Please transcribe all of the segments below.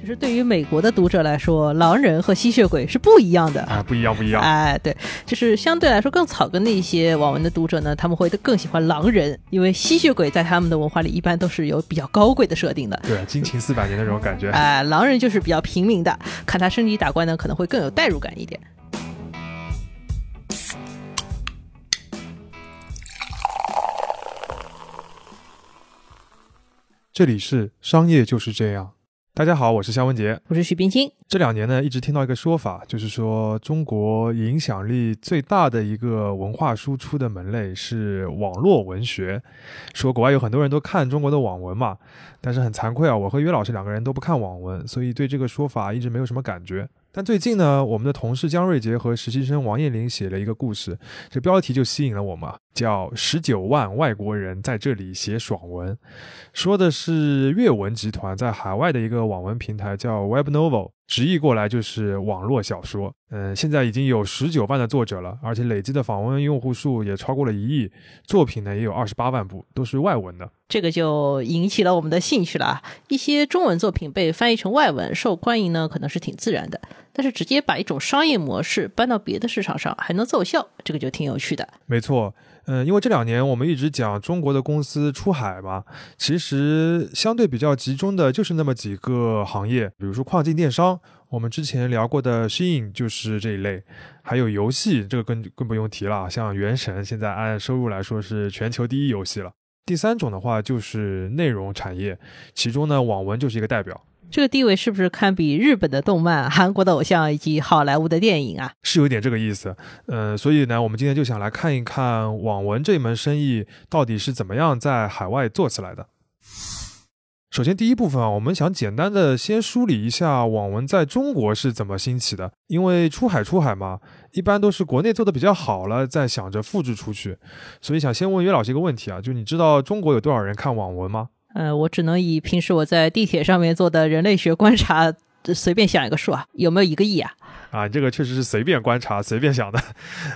就是对于美国的读者来说，狼人和吸血鬼是不一样的啊，不一样，不一样。哎，对，就是相对来说更草根的一些网文的读者呢，他们会更喜欢狼人，因为吸血鬼在他们的文化里一般都是有比较高贵的设定的。对，金情四百年那种感觉。哎，狼人就是比较平民的，看他升级打怪呢，可能会更有代入感一点。这里是商业就是这样。大家好，我是肖文杰，我是许冰清。这两年呢，一直听到一个说法，就是说中国影响力最大的一个文化输出的门类是网络文学。说国外有很多人都看中国的网文嘛，但是很惭愧啊，我和岳老师两个人都不看网文，所以对这个说法一直没有什么感觉。但最近呢，我们的同事姜瑞杰和实习生王艳玲写了一个故事，这标题就吸引了我嘛，叫《十九万外国人在这里写爽文》，说的是阅文集团在海外的一个网文平台叫 Webnovel。直译过来就是网络小说，嗯，现在已经有十九万的作者了，而且累计的访问用户数也超过了一亿，作品呢也有二十八万部，都是外文的。这个就引起了我们的兴趣了。一些中文作品被翻译成外文受欢迎呢，可能是挺自然的。但是直接把一种商业模式搬到别的市场上还能奏效，这个就挺有趣的。没错。嗯，因为这两年我们一直讲中国的公司出海嘛，其实相对比较集中的就是那么几个行业，比如说跨境电商，我们之前聊过的 Shein 就是这一类，还有游戏，这个更更不用提了，像《原神》现在按收入来说是全球第一游戏了。第三种的话就是内容产业，其中呢网文就是一个代表。这个地位是不是堪比日本的动漫、韩国的偶像以及好莱坞的电影啊？是有点这个意思。嗯，所以呢，我们今天就想来看一看网文这门生意到底是怎么样在海外做起来的。首先，第一部分啊，我们想简单的先梳理一下网文在中国是怎么兴起的。因为出海出海嘛，一般都是国内做的比较好了，再想着复制出去。所以想先问岳老师一个问题啊，就你知道中国有多少人看网文吗？呃，我只能以平时我在地铁上面做的人类学观察，随便想一个数啊，有没有一个亿啊？啊，这个确实是随便观察、随便想的。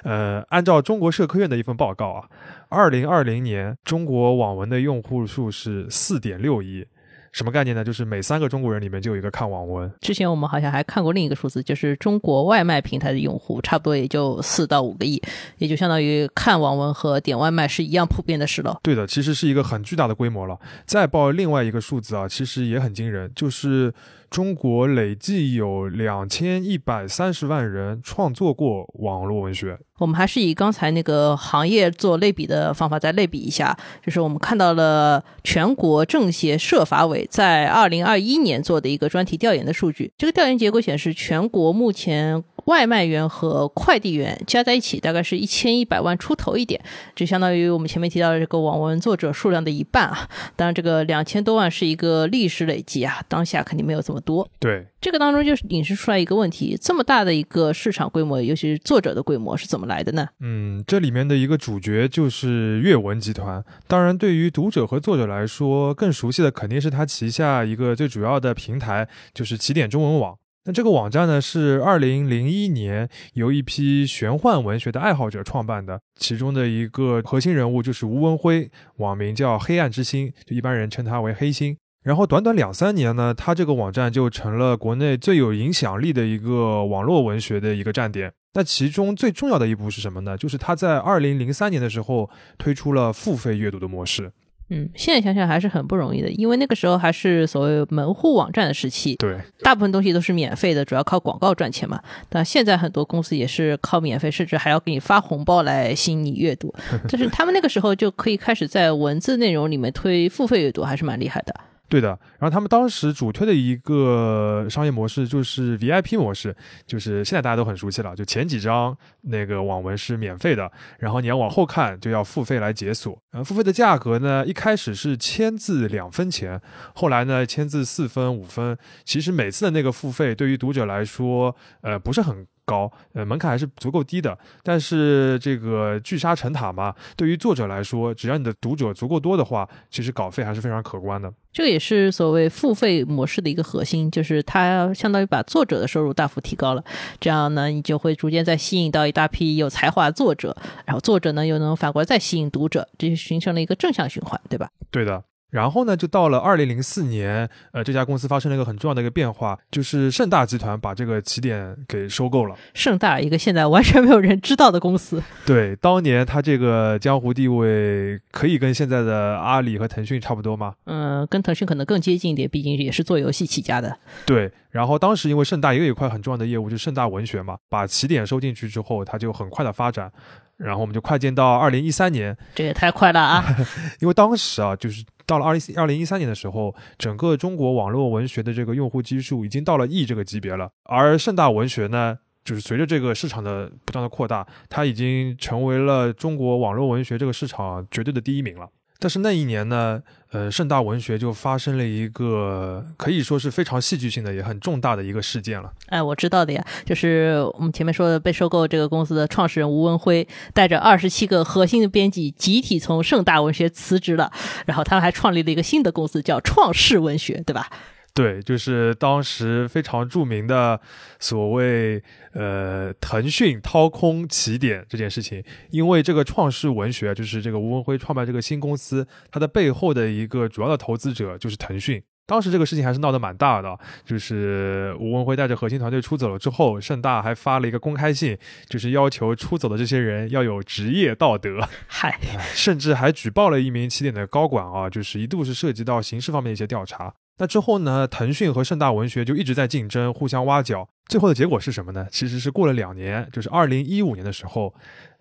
呃，按照中国社科院的一份报告啊，二零二零年中国网文的用户数是四点六亿。什么概念呢？就是每三个中国人里面就有一个看网文。之前我们好像还看过另一个数字，就是中国外卖平台的用户差不多也就四到五个亿，也就相当于看网文和点外卖是一样普遍的事了。对的，其实是一个很巨大的规模了。再报另外一个数字啊，其实也很惊人，就是。中国累计有两千一百三十万人创作过网络文学。我们还是以刚才那个行业做类比的方法再类比一下，就是我们看到了全国政协社法委在二零二一年做的一个专题调研的数据。这个调研结果显示，全国目前。外卖员和快递员加在一起大概是一千一百万出头一点，就相当于我们前面提到的这个网文作者数量的一半啊。当然，这个两千多万是一个历史累计啊，当下肯定没有这么多。对，这个当中就是引申出来一个问题：这么大的一个市场规模，尤其是作者的规模是怎么来的呢？嗯，这里面的一个主角就是阅文集团。当然，对于读者和作者来说，更熟悉的肯定是他旗下一个最主要的平台，就是起点中文网。那这个网站呢，是二零零一年由一批玄幻文学的爱好者创办的，其中的一个核心人物就是吴文辉，网名叫黑暗之星，就一般人称他为黑星。然后短短两三年呢，他这个网站就成了国内最有影响力的一个网络文学的一个站点。那其中最重要的一步是什么呢？就是他在二零零三年的时候推出了付费阅读的模式。嗯，现在想想还是很不容易的，因为那个时候还是所谓门户网站的时期，对，大部分东西都是免费的，主要靠广告赚钱嘛。但现在很多公司也是靠免费，甚至还要给你发红包来吸引你阅读。但是他们那个时候就可以开始在文字内容里面推付费阅读，还是蛮厉害的。对的，然后他们当时主推的一个商业模式就是 VIP 模式，就是现在大家都很熟悉了，就前几章那个网文是免费的，然后你要往后看就要付费来解锁。呃，付费的价格呢，一开始是签字两分钱，后来呢签字四分、五分。其实每次的那个付费对于读者来说，呃，不是很。高，呃，门槛还是足够低的。但是这个聚沙成塔嘛，对于作者来说，只要你的读者足够多的话，其实稿费还是非常可观的。这个也是所谓付费模式的一个核心，就是它相当于把作者的收入大幅提高了。这样呢，你就会逐渐再吸引到一大批有才华的作者，然后作者呢又能反过来再吸引读者，这就形成了一个正向循环，对吧？对的。然后呢，就到了二零零四年，呃，这家公司发生了一个很重要的一个变化，就是盛大集团把这个起点给收购了。盛大一个现在完全没有人知道的公司，对，当年它这个江湖地位可以跟现在的阿里和腾讯差不多吗？嗯，跟腾讯可能更接近一点，毕竟也是做游戏起家的。对，然后当时因为盛大也有一块很重要的业务，就是盛大文学嘛，把起点收进去之后，它就很快的发展。然后我们就快进到二零一三年，这也太快了啊！因为当时啊，就是到了二零二零一三年的时候，整个中国网络文学的这个用户基数已经到了亿这个级别了。而盛大文学呢，就是随着这个市场的不断的扩大，它已经成为了中国网络文学这个市场绝对的第一名了。但是那一年呢，呃，盛大文学就发生了一个可以说是非常戏剧性的，也很重大的一个事件了。哎，我知道的呀，就是我们前面说的被收购这个公司的创始人吴文辉，带着二十七个核心的编辑集体从盛大文学辞职了，然后他们还创立了一个新的公司，叫创世文学，对吧？对，就是当时非常著名的所谓呃腾讯掏空起点这件事情，因为这个创世文学就是这个吴文辉创办这个新公司，它的背后的一个主要的投资者就是腾讯。当时这个事情还是闹得蛮大的，就是吴文辉带着核心团队出走了之后，盛大还发了一个公开信，就是要求出走的这些人要有职业道德，嗨，甚至还举报了一名起点的高管啊，就是一度是涉及到刑事方面一些调查。那之后呢？腾讯和盛大文学就一直在竞争，互相挖角。最后的结果是什么呢？其实是过了两年，就是二零一五年的时候。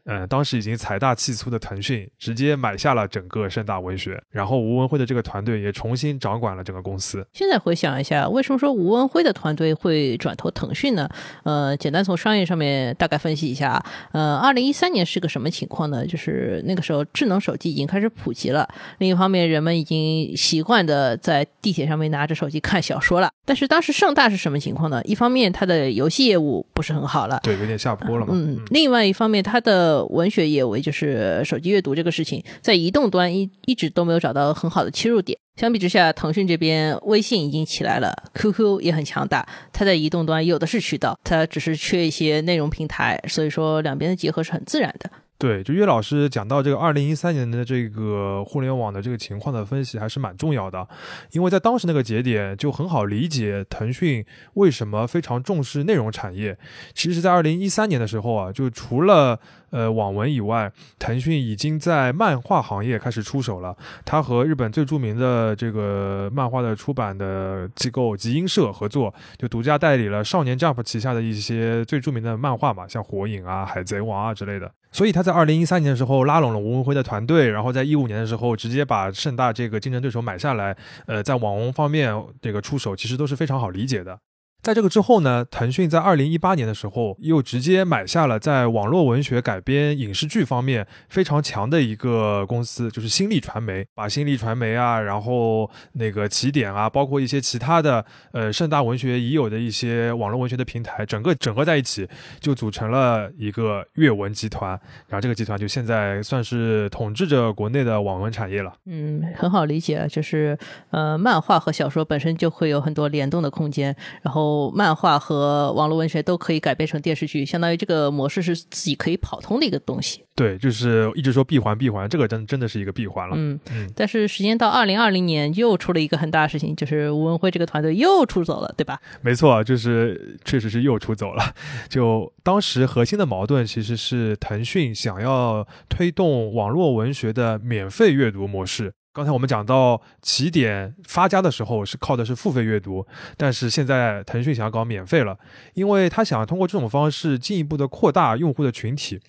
嗯，当时已经财大气粗的腾讯直接买下了整个盛大文学，然后吴文辉的这个团队也重新掌管了整个公司。现在回想一下，为什么说吴文辉的团队会转投腾讯呢？呃，简单从商业上面大概分析一下。呃，二零一三年是个什么情况呢？就是那个时候智能手机已经开始普及了，另一方面人们已经习惯的在地铁上面拿着手机看小说了。但是当时盛大是什么情况呢？一方面它的游戏业务不是很好了，对，有点下坡了嘛。嗯，另外一方面它的文学也为就是手机阅读这个事情，在移动端一一直都没有找到很好的切入点。相比之下，腾讯这边微信已经起来了，QQ 也很强大，它在移动端有的是渠道，它只是缺一些内容平台，所以说两边的结合是很自然的。对，就岳老师讲到这个二零一三年的这个互联网的这个情况的分析，还是蛮重要的，因为在当时那个节点就很好理解腾讯为什么非常重视内容产业。其实，在二零一三年的时候啊，就除了呃网文以外，腾讯已经在漫画行业开始出手了。他和日本最著名的这个漫画的出版的机构集英社合作，就独家代理了少年 Jump 旗下的一些最著名的漫画嘛，像火影啊、海贼王啊之类的。所以他在二零一三年的时候拉拢了吴文辉的团队，然后在一五年的时候直接把盛大这个竞争对手买下来。呃，在网红方面这个出手其实都是非常好理解的。在这个之后呢，腾讯在二零一八年的时候又直接买下了在网络文学改编影视剧方面非常强的一个公司，就是新力传媒。把新力传媒啊，然后那个起点啊，包括一些其他的呃盛大文学已有的一些网络文学的平台，整个整合在一起，就组成了一个阅文集团。然后这个集团就现在算是统治着国内的网文产业了。嗯，很好理解，就是呃，漫画和小说本身就会有很多联动的空间，然后。漫画和网络文学都可以改编成电视剧，相当于这个模式是自己可以跑通的一个东西。对，就是一直说闭环闭环，这个真真的是一个闭环了。嗯嗯。但是时间到二零二零年，又出了一个很大的事情，就是吴文辉这个团队又出走了，对吧？没错，就是确实是又出走了。就当时核心的矛盾其实是腾讯想要推动网络文学的免费阅读模式。刚才我们讲到起点发家的时候是靠的是付费阅读，但是现在腾讯想要搞免费了，因为他想通过这种方式进一步的扩大用户的群体，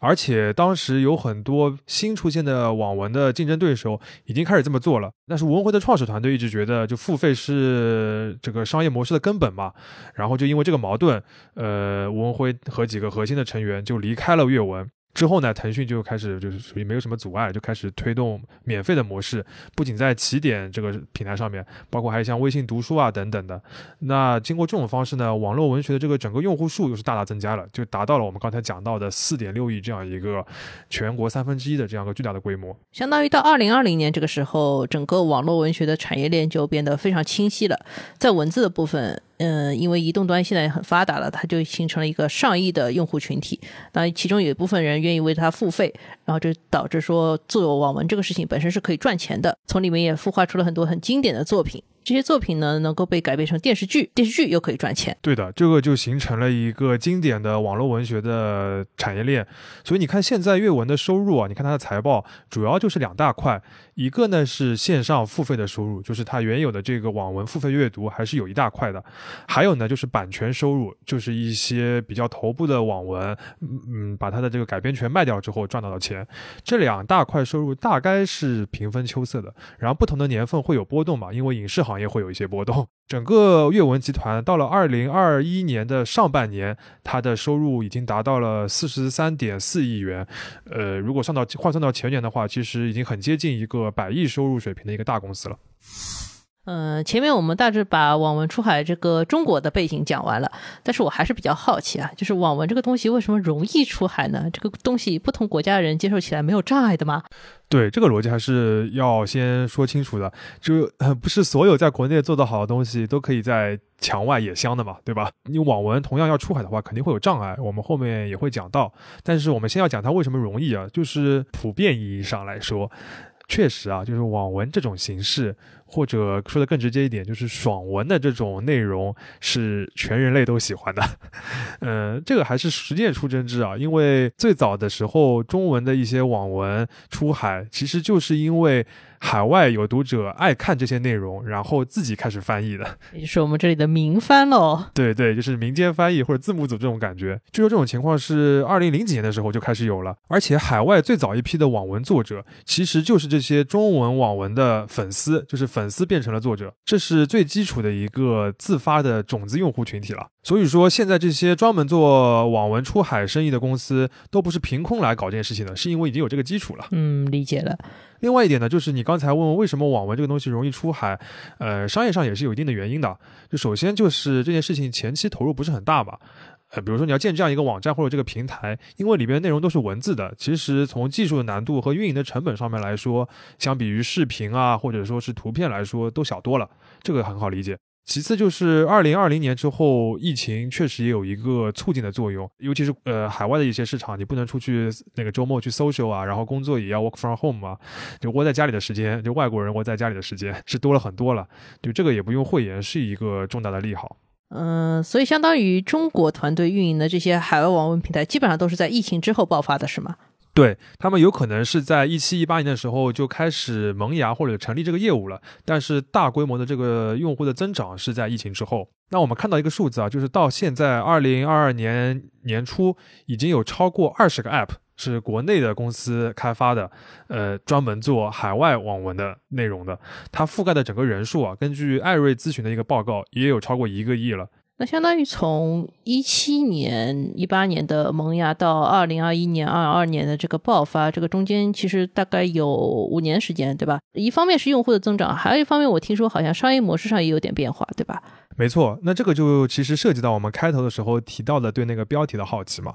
而且当时有很多新出现的网文的竞争对手已经开始这么做了，但是吴文辉的创始团队一直觉得就付费是这个商业模式的根本嘛，然后就因为这个矛盾，呃，吴文辉和几个核心的成员就离开了阅文。之后呢，腾讯就开始就是属于没有什么阻碍，就开始推动免费的模式。不仅在起点这个平台上面，包括还有像微信读书啊等等的。那经过这种方式呢，网络文学的这个整个用户数又是大大增加了，就达到了我们刚才讲到的四点六亿这样一个全国三分之一的这样一个巨大的规模。相当于到二零二零年这个时候，整个网络文学的产业链就变得非常清晰了。在文字的部分。嗯，因为移动端现在很发达了，它就形成了一个上亿的用户群体。那其中有一部分人愿意为它付费，然后就导致说做网文这个事情本身是可以赚钱的。从里面也孵化出了很多很经典的作品。这些作品呢，能够被改编成电视剧，电视剧又可以赚钱。对的，这个就形成了一个经典的网络文学的产业链。所以你看，现在阅文的收入啊，你看它的财报，主要就是两大块。一个呢是线上付费的收入，就是它原有的这个网文付费阅读还是有一大块的。还有呢就是版权收入，就是一些比较头部的网文，嗯，把它的这个改编权卖掉之后赚到的钱。这两大块收入大概是平分秋色的，然后不同的年份会有波动嘛，因为影视行业也会有一些波动。整个阅文集团到了二零二一年的上半年，它的收入已经达到了四十三点四亿元。呃，如果上到换算到前年的话，其实已经很接近一个百亿收入水平的一个大公司了。嗯，前面我们大致把网文出海这个中国的背景讲完了，但是我还是比较好奇啊，就是网文这个东西为什么容易出海呢？这个东西不同国家的人接受起来没有障碍的吗？对，这个逻辑还是要先说清楚的，就不是所有在国内做得好的东西都可以在墙外也香的嘛，对吧？你网文同样要出海的话，肯定会有障碍，我们后面也会讲到。但是我们先要讲它为什么容易啊，就是普遍意义上来说，确实啊，就是网文这种形式。或者说的更直接一点，就是爽文的这种内容是全人类都喜欢的，嗯，这个还是实践出真知啊。因为最早的时候，中文的一些网文出海，其实就是因为。海外有读者爱看这些内容，然后自己开始翻译的，也就是我们这里的民翻喽。对对，就是民间翻译或者字幕组这种感觉。据说这种情况是二零零几年的时候就开始有了，而且海外最早一批的网文作者，其实就是这些中文网文的粉丝，就是粉丝变成了作者，这是最基础的一个自发的种子用户群体了。所以说，现在这些专门做网文出海生意的公司，都不是凭空来搞这件事情的，是因为已经有这个基础了。嗯，理解了。另外一点呢，就是你刚才问问为什么网文这个东西容易出海，呃，商业上也是有一定的原因的。就首先就是这件事情前期投入不是很大嘛，呃，比如说你要建这样一个网站或者这个平台，因为里边内容都是文字的，其实从技术的难度和运营的成本上面来说，相比于视频啊或者说是图片来说都小多了，这个很好理解。其次就是二零二零年之后，疫情确实也有一个促进的作用，尤其是呃海外的一些市场，你不能出去那个周末去 social 啊，然后工作也要 work from home 嘛，就窝在家里的时间，就外国人窝在家里的时间 是多了很多了，就这个也不用讳言，是一个重大的利好。嗯，所以相当于中国团队运营的这些海外网文平台，基本上都是在疫情之后爆发的，是吗？对他们有可能是在一七一八年的时候就开始萌芽或者成立这个业务了，但是大规模的这个用户的增长是在疫情之后。那我们看到一个数字啊，就是到现在二零二二年年初，已经有超过二十个 App 是国内的公司开发的，呃，专门做海外网文的内容的，它覆盖的整个人数啊，根据艾瑞咨询的一个报告，也有超过一个亿了。那相当于从一七年、一八年的萌芽到二零二一年、二二年的这个爆发，这个中间其实大概有五年时间，对吧？一方面是用户的增长，还有一方面我听说好像商业模式上也有点变化，对吧？没错，那这个就其实涉及到我们开头的时候提到的对那个标题的好奇嘛。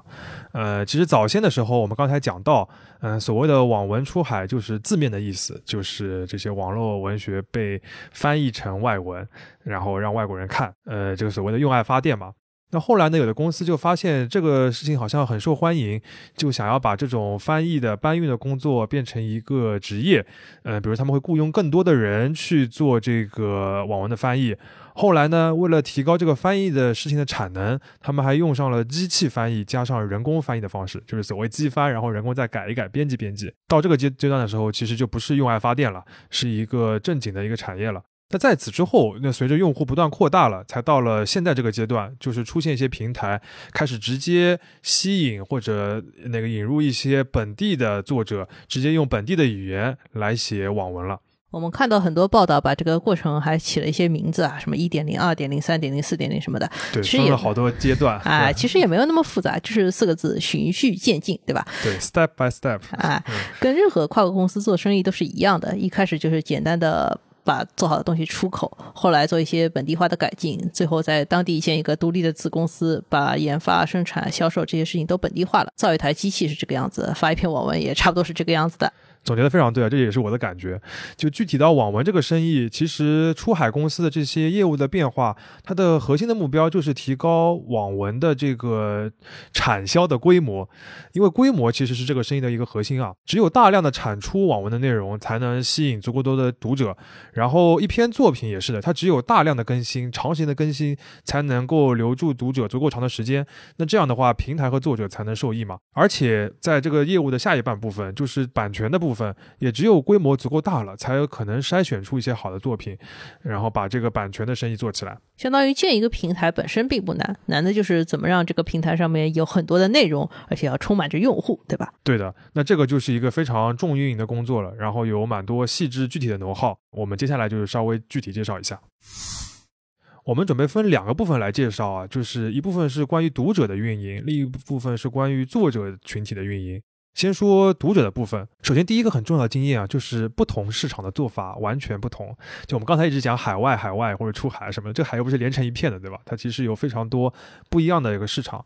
呃，其实早先的时候我们刚才讲到，嗯，所谓的网文出海就是字面的意思，就是这些网络文学被翻译成外文，然后让外国人看，呃，这个所谓的用爱发电嘛。那后来呢，有的公司就发现这个事情好像很受欢迎，就想要把这种翻译的搬运的工作变成一个职业，呃，比如他们会雇佣更多的人去做这个网文的翻译。后来呢，为了提高这个翻译的事情的产能，他们还用上了机器翻译加上人工翻译的方式，就是所谓机翻，然后人工再改一改、编辑编辑。到这个阶阶段的时候，其实就不是用爱发电了，是一个正经的一个产业了。那在此之后，那随着用户不断扩大了，才到了现在这个阶段，就是出现一些平台开始直接吸引或者那个引入一些本地的作者，直接用本地的语言来写网文了。我们看到很多报道，把这个过程还起了一些名字啊，什么一点零、二点零、三点零、四点零什么的。对，分了好多阶段。啊，其实也没有那么复杂，就是四个字：循序渐进，对吧？对，step by step。啊，跟任何跨国公司做生意都是一样的，一开始就是简单的把做好的东西出口，后来做一些本地化的改进，最后在当地建一个独立的子公司，把研发、生产、销售这些事情都本地化了。造一台机器是这个样子，发一篇网文也差不多是这个样子的。总结的非常对啊，这也是我的感觉。就具体到网文这个生意，其实出海公司的这些业务的变化，它的核心的目标就是提高网文的这个产销的规模，因为规模其实是这个生意的一个核心啊。只有大量的产出网文的内容，才能吸引足够多的读者。然后一篇作品也是的，它只有大量的更新、长时间的更新，才能够留住读者足够长的时间。那这样的话，平台和作者才能受益嘛。而且在这个业务的下一半部分，就是版权的部分，也只有规模足够大了，才有可能筛选出一些好的作品，然后把这个版权的生意做起来。相当于建一个平台本身并不难，难的就是怎么让这个平台上面有很多的内容，而且要充满着用户，对吧？对的，那这个就是一个非常重运营的工作了，然后有蛮多细致具体的能耗。我们接下来就是稍微具体介绍一下。我们准备分两个部分来介绍啊，就是一部分是关于读者的运营，另一部分是关于作者群体的运营。先说读者的部分，首先第一个很重要的经验啊，就是不同市场的做法完全不同。就我们刚才一直讲海外、海外或者出海什么的，这海又不是连成一片的，对吧？它其实有非常多不一样的一个市场。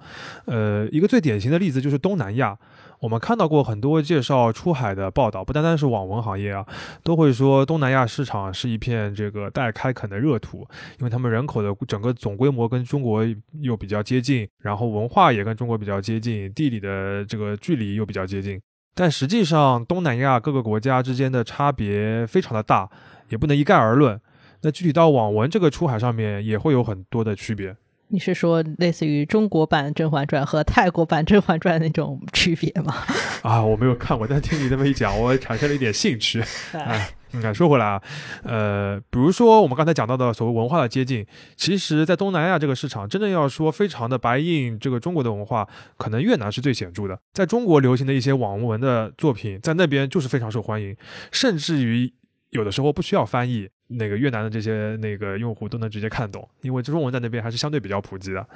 呃，一个最典型的例子就是东南亚。我们看到过很多介绍出海的报道，不单单是网文行业啊，都会说东南亚市场是一片这个待开垦的热土，因为他们人口的整个总规模跟中国又比较接近，然后文化也跟中国比较接近，地理的这个距离又比较接近。但实际上，东南亚各个国家之间的差别非常的大，也不能一概而论。那具体到网文这个出海上面，也会有很多的区别。你是说类似于中国版《甄嬛传》和泰国版《甄嬛传》那种区别吗？啊，我没有看过，但听你这么一讲，我产生了一点兴趣。哎，你看，说回来啊，呃，比如说我们刚才讲到的所谓文化的接近，其实，在东南亚这个市场，真正要说非常的白印这个中国的文化，可能越南是最显著的。在中国流行的一些网文的作品，在那边就是非常受欢迎，甚至于有的时候不需要翻译。那个越南的这些那个用户都能直接看懂，因为中文在那边还是相对比较普及的。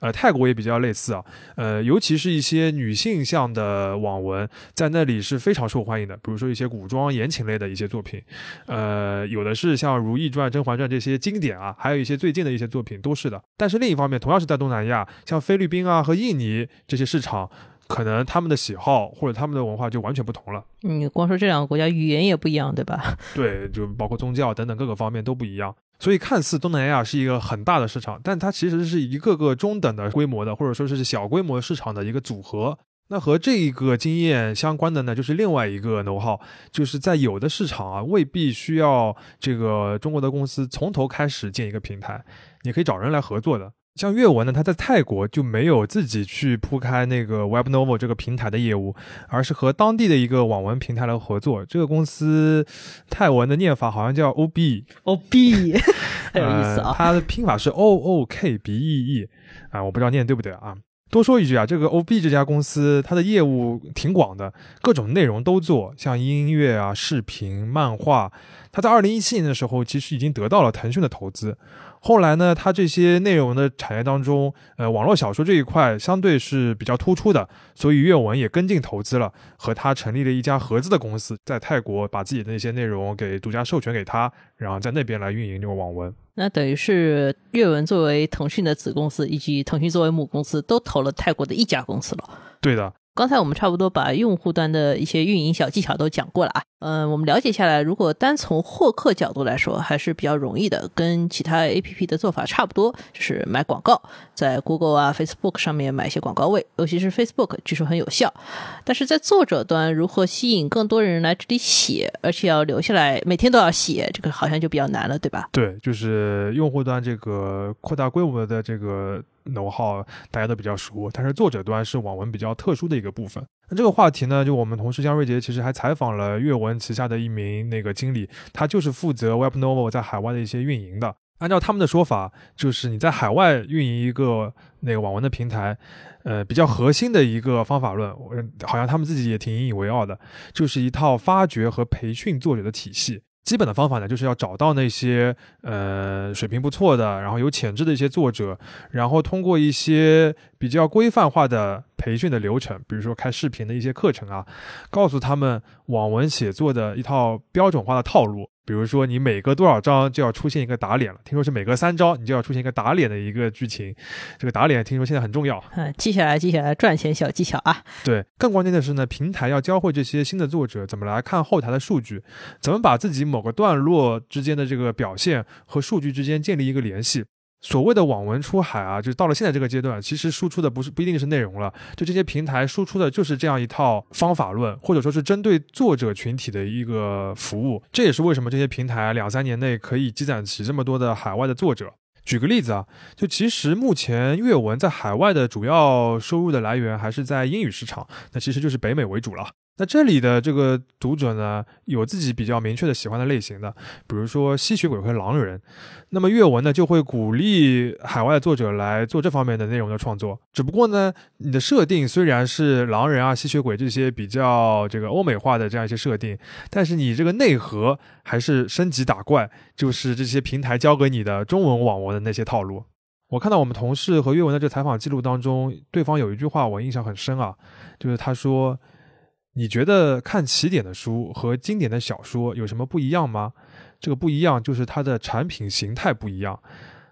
呃，泰国也比较类似啊，呃，尤其是一些女性向的网文，在那里是非常受欢迎的。比如说一些古装言情类的一些作品，呃，有的是像《如懿传》《甄嬛传》这些经典啊，还有一些最近的一些作品都是的。但是另一方面，同样是在东南亚，像菲律宾啊和印尼这些市场。可能他们的喜好或者他们的文化就完全不同了。你光说这两个国家语言也不一样，对吧？对，就包括宗教等等各个方面都不一样。所以看似东南亚是一个很大的市场，但它其实是一个个中等的规模的，或者说是小规模市场的一个组合。那和这一个经验相关的呢，就是另外一个能耗，就是在有的市场啊，未必需要这个中国的公司从头开始建一个平台，你可以找人来合作的。像阅文呢，它在泰国就没有自己去铺开那个 Webnovel 这个平台的业务，而是和当地的一个网文平台来合作。这个公司泰文的念法好像叫 OB，OB，很有意思啊。它的拼法是 O O K B E E，啊，我不知道念对不对啊。多说一句啊，这个 OB 这家公司它的业务挺广的，各种内容都做，像音乐啊、视频、漫画。它在二零一七年的时候，其实已经得到了腾讯的投资。后来呢，它这些内容的产业当中，呃，网络小说这一块相对是比较突出的，所以阅文也跟进投资了，和他成立了一家合资的公司，在泰国把自己的那些内容给独家授权给他，然后在那边来运营这个网文。那等于是阅文作为腾讯的子公司，以及腾讯作为母公司，都投了泰国的一家公司了。对的。刚才我们差不多把用户端的一些运营小技巧都讲过了啊，嗯，我们了解下来，如果单从获客角度来说，还是比较容易的，跟其他 A P P 的做法差不多，就是买广告，在 Google 啊、Facebook 上面买一些广告位，尤其是 Facebook，据说很有效。但是在作者端，如何吸引更多人来这里写，而且要留下来，每天都要写，这个好像就比较难了，对吧？对，就是用户端这个扩大规模的这个。能耗大家都比较熟，但是作者端是网文比较特殊的一个部分。那这个话题呢，就我们同事江瑞杰其实还采访了阅文旗下的一名那个经理，他就是负责 Webnovel 在海外的一些运营的。按照他们的说法，就是你在海外运营一个那个网文的平台，呃，比较核心的一个方法论，好像他们自己也挺引以为傲的，就是一套发掘和培训作者的体系。基本的方法呢，就是要找到那些呃水平不错的，然后有潜质的一些作者，然后通过一些比较规范化的培训的流程，比如说开视频的一些课程啊，告诉他们网文写作的一套标准化的套路，比如说你每隔多少章就要出现一个打脸了，听说是每隔三章你就要出现一个打脸的一个剧情，这个打脸听说现在很重要。嗯，记下来，记下来，赚钱小技巧啊。对，更关键的是呢，平台要教会这些新的作者怎么来看后台的数据，怎么把自己某个段落之间的这个表现和数据之间建立一个联系。所谓的网文出海啊，就到了现在这个阶段，其实输出的不是不一定是内容了，就这些平台输出的就是这样一套方法论，或者说是针对作者群体的一个服务。这也是为什么这些平台两三年内可以积攒起这么多的海外的作者。举个例子啊，就其实目前阅文在海外的主要收入的来源还是在英语市场，那其实就是北美为主了。那这里的这个读者呢，有自己比较明确的喜欢的类型的，比如说吸血鬼和狼人。那么阅文呢，就会鼓励海外作者来做这方面的内容的创作。只不过呢，你的设定虽然是狼人啊、吸血鬼这些比较这个欧美化的这样一些设定，但是你这个内核还是升级打怪，就是这些平台教给你的中文网文的那些套路。我看到我们同事和阅文的这采访记录当中，对方有一句话我印象很深啊，就是他说。你觉得看起点的书和经典的小说有什么不一样吗？这个不一样就是它的产品形态不一样。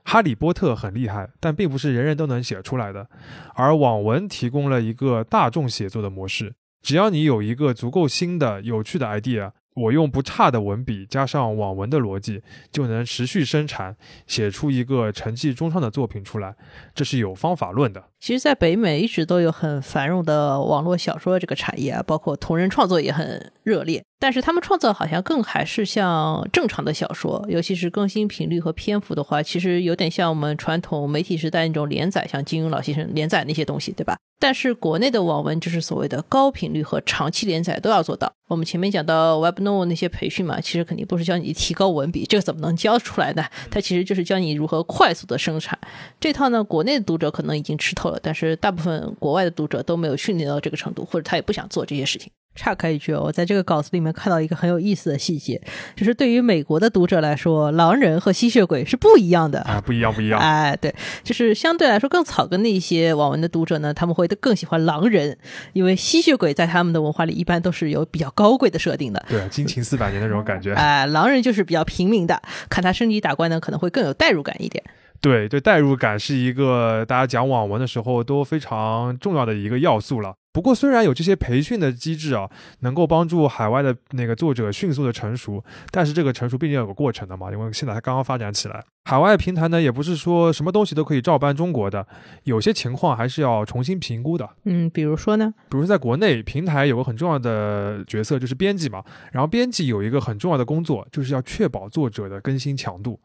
哈利波特很厉害，但并不是人人都能写出来的。而网文提供了一个大众写作的模式，只要你有一个足够新的、有趣的 idea。我用不差的文笔加上网文的逻辑，就能持续生产，写出一个成绩中上的作品出来。这是有方法论的。其实，在北美一直都有很繁荣的网络小说这个产业啊，包括同人创作也很热烈。但是他们创作好像更还是像正常的小说，尤其是更新频率和篇幅的话，其实有点像我们传统媒体时代那种连载，像金庸老先生连载那些东西，对吧？但是国内的网文就是所谓的高频率和长期连载都要做到。我们前面讲到 Webno 那些培训嘛，其实肯定不是教你提高文笔，这个怎么能教出来呢？它其实就是教你如何快速的生产。这套呢，国内的读者可能已经吃透了，但是大部分国外的读者都没有训练到这个程度，或者他也不想做这些事情。岔开一句，我在这个稿子里面看到一个很有意思的细节，就是对于美国的读者来说，狼人和吸血鬼是不一样的啊，不一样，不一样。哎，对，就是相对来说更草根的一些网文的读者呢，他们会更喜欢狼人，因为吸血鬼在他们的文化里一般都是有比较高贵的设定的，对，金情四百年那种感觉。哎，狼人就是比较平民的，看他升级打怪呢，可能会更有代入感一点。对，对，代入感是一个大家讲网文的时候都非常重要的一个要素了。不过，虽然有这些培训的机制啊，能够帮助海外的那个作者迅速的成熟，但是这个成熟毕竟要有个过程的嘛，因为现在才刚刚发展起来。海外平台呢，也不是说什么东西都可以照搬中国的，有些情况还是要重新评估的。嗯，比如说呢？比如在国内，平台有个很重要的角色就是编辑嘛，然后编辑有一个很重要的工作，就是要确保作者的更新强度。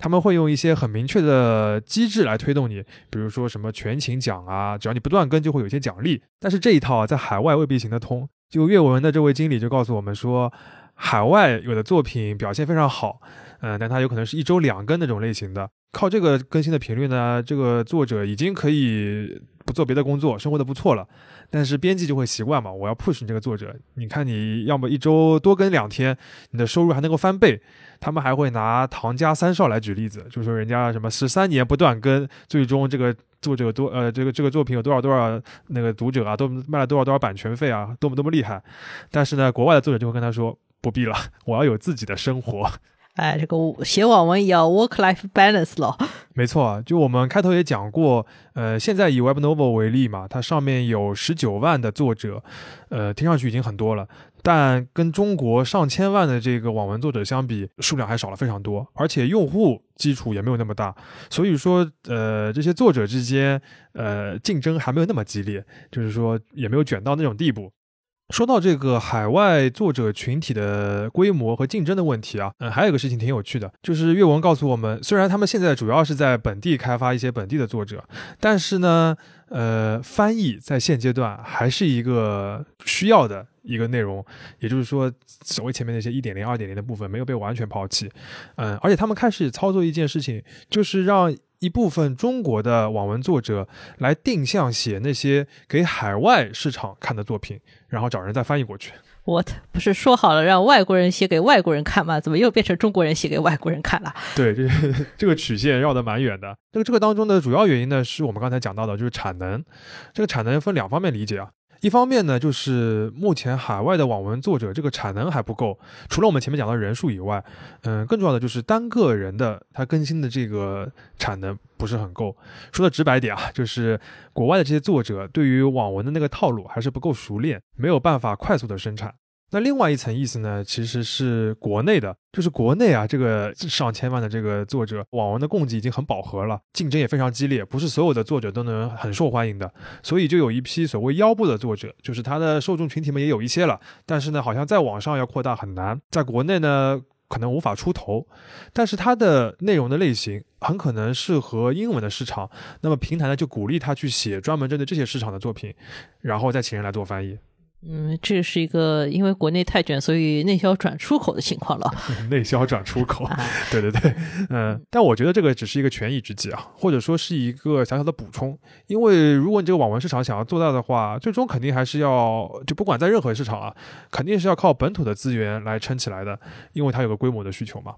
他们会用一些很明确的机制来推动你，比如说什么全勤奖啊，只要你不断更，就会有一些奖励。但是这这一套啊，在海外未必行得通。就阅文的这位经理就告诉我们说，海外有的作品表现非常好，嗯，但它有可能是一周两更那种类型的，靠这个更新的频率呢，这个作者已经可以不做别的工作，生活的不错了。但是编辑就会习惯嘛，我要 push 你这个作者，你看你要么一周多更两天，你的收入还能够翻倍。他们还会拿唐家三少来举例子，就说人家什么十三年不断更，最终这个作者多呃这个这个作品有多少多少那个读者啊，都卖了多少多少版权费啊，多么多么厉害。但是呢，国外的作者就会跟他说不必了，我要有自己的生活。哎，这个写网文也要 work-life balance 咯。没错，就我们开头也讲过，呃，现在以 Webnovel 为例嘛，它上面有十九万的作者，呃，听上去已经很多了，但跟中国上千万的这个网文作者相比，数量还少了非常多，而且用户基础也没有那么大，所以说，呃，这些作者之间，呃，竞争还没有那么激烈，就是说也没有卷到那种地步。说到这个海外作者群体的规模和竞争的问题啊，嗯，还有一个事情挺有趣的，就是阅文告诉我们，虽然他们现在主要是在本地开发一些本地的作者，但是呢，呃，翻译在现阶段还是一个需要的一个内容，也就是说，所谓前面那些一点零、二点零的部分没有被完全抛弃，嗯，而且他们开始操作一件事情，就是让。一部分中国的网文作者来定向写那些给海外市场看的作品，然后找人再翻译过去。What 不是说好了让外国人写给外国人看吗？怎么又变成中国人写给外国人看了？对，这 这个曲线绕得蛮远的。这个这个当中的主要原因呢，是我们刚才讲到的，就是产能。这个产能分两方面理解啊。一方面呢，就是目前海外的网文作者这个产能还不够，除了我们前面讲到人数以外，嗯，更重要的就是单个人的他更新的这个产能不是很够。说的直白点啊，就是国外的这些作者对于网文的那个套路还是不够熟练，没有办法快速的生产。那另外一层意思呢，其实是国内的，就是国内啊，这个上千万的这个作者，网文的供给已经很饱和了，竞争也非常激烈，不是所有的作者都能很受欢迎的，所以就有一批所谓腰部的作者，就是他的受众群体们也有一些了，但是呢，好像在网上要扩大很难，在国内呢可能无法出头，但是他的内容的类型很可能适合英文的市场，那么平台呢就鼓励他去写专门针对这些市场的作品，然后再请人来做翻译。嗯，这是一个因为国内太卷，所以内销转出口的情况了。内销转出口，对对对，嗯，但我觉得这个只是一个权宜之计啊，或者说是一个小小的补充。因为如果你这个网文市场想要做大的话，最终肯定还是要，就不管在任何市场啊，肯定是要靠本土的资源来撑起来的，因为它有个规模的需求嘛。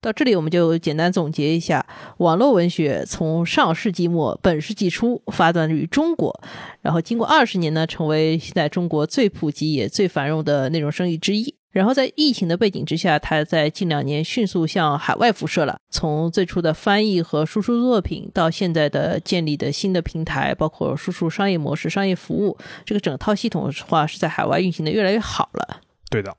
到这里，我们就简单总结一下：网络文学从上世纪末本世纪初发展于中国，然后经过二十年呢，成为现在中国最普及也最繁荣的内容生意之一。然后在疫情的背景之下，它在近两年迅速向海外辐射了。从最初的翻译和输出作品，到现在的建立的新的平台，包括输出商业模式、商业服务，这个整套系统化是在海外运行的越来越好了。对的。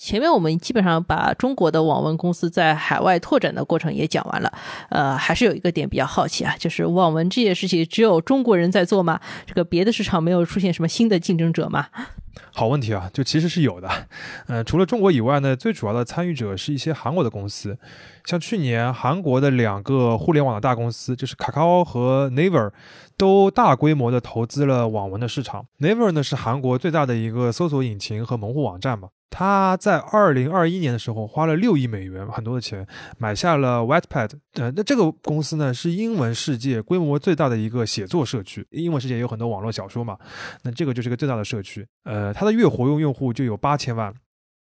前面我们基本上把中国的网文公司在海外拓展的过程也讲完了，呃，还是有一个点比较好奇啊，就是网文这件事情只有中国人在做吗？这个别的市场没有出现什么新的竞争者吗？好问题啊，就其实是有的，呃，除了中国以外呢，最主要的参与者是一些韩国的公司，像去年韩国的两个互联网的大公司，就是卡卡欧和 Naver，都大规模的投资了网文的市场。Naver 呢是韩国最大的一个搜索引擎和门户网站嘛。他在二零二一年的时候花了六亿美元，很多的钱买下了 Wattpad。呃，那这个公司呢是英文世界规模最大的一个写作社区。英文世界有很多网络小说嘛，那这个就是个最大的社区。呃，它的月活用用户就有八千万。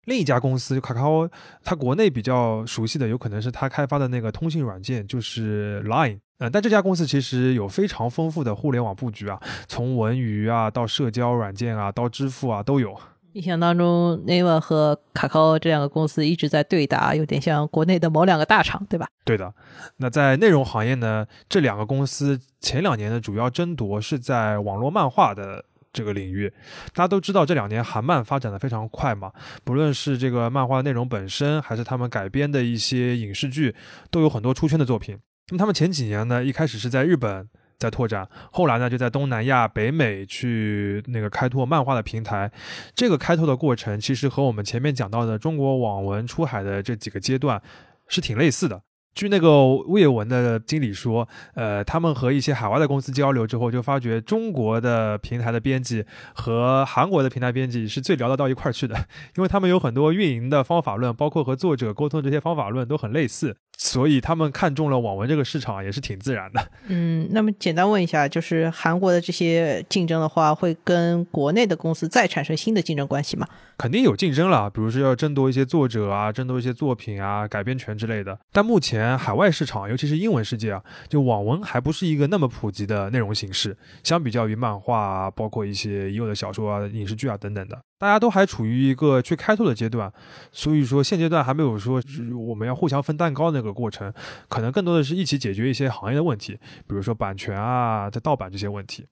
另一家公司卡卡欧，它国内比较熟悉的有可能是它开发的那个通信软件，就是 Line。呃，但这家公司其实有非常丰富的互联网布局啊，从文娱啊到社交软件啊到支付啊都有。印象当中，Naver 和卡卡欧这两个公司一直在对打，有点像国内的某两个大厂，对吧？对的。那在内容行业呢，这两个公司前两年的主要争夺是在网络漫画的这个领域。大家都知道，这两年韩漫发展的非常快嘛，不论是这个漫画内容本身，还是他们改编的一些影视剧，都有很多出圈的作品。那么他们前几年呢，一开始是在日本。在拓展，后来呢，就在东南亚、北美去那个开拓漫画的平台。这个开拓的过程，其实和我们前面讲到的中国网文出海的这几个阶段是挺类似的。据那个物业文的经理说，呃，他们和一些海外的公司交流之后，就发觉中国的平台的编辑和韩国的平台编辑是最聊得到一块儿去的，因为他们有很多运营的方法论，包括和作者沟通这些方法论都很类似。所以他们看中了网文这个市场也是挺自然的。嗯，那么简单问一下，就是韩国的这些竞争的话，会跟国内的公司再产生新的竞争关系吗？肯定有竞争了，比如说要争夺一些作者啊，争夺一些作品啊，改编权之类的。但目前海外市场，尤其是英文世界啊，就网文还不是一个那么普及的内容形式。相比较于漫画啊，包括一些已有的小说啊、影视剧啊等等的。大家都还处于一个去开拓的阶段，所以说现阶段还没有说我们要互相分蛋糕那个过程，可能更多的是一起解决一些行业的问题，比如说版权啊、在盗版这些问题。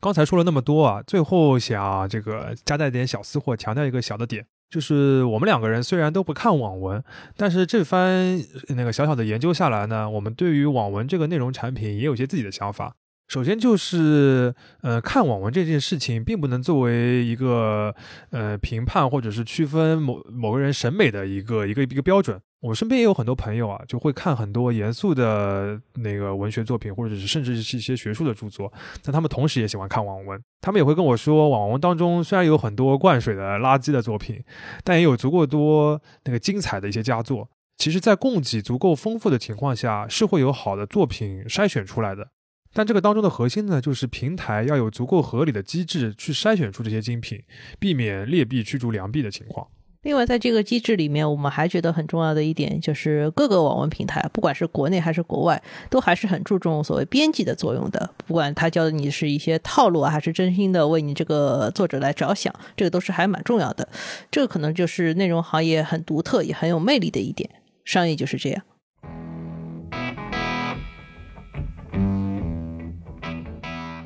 刚才说了那么多啊，最后想这个加带点小私货，强调一个小的点，就是我们两个人虽然都不看网文，但是这番那个小小的研究下来呢，我们对于网文这个内容产品也有些自己的想法。首先就是，呃，看网文这件事情，并不能作为一个，呃，评判或者是区分某某个人审美的一个一个一个标准。我身边也有很多朋友啊，就会看很多严肃的那个文学作品，或者是甚至是一些学术的著作，但他们同时也喜欢看网文。他们也会跟我说，网文当中虽然有很多灌水的垃圾的作品，但也有足够多那个精彩的一些佳作。其实，在供给足够丰富的情况下，是会有好的作品筛选出来的。但这个当中的核心呢，就是平台要有足够合理的机制去筛选出这些精品，避免劣币驱逐良币的情况。另外，在这个机制里面，我们还觉得很重要的一点就是各个网文平台，不管是国内还是国外，都还是很注重所谓编辑的作用的。不管他教的你是一些套路啊，还是真心的为你这个作者来着想，这个都是还蛮重要的。这个可能就是内容行业很独特也很有魅力的一点。商业就是这样。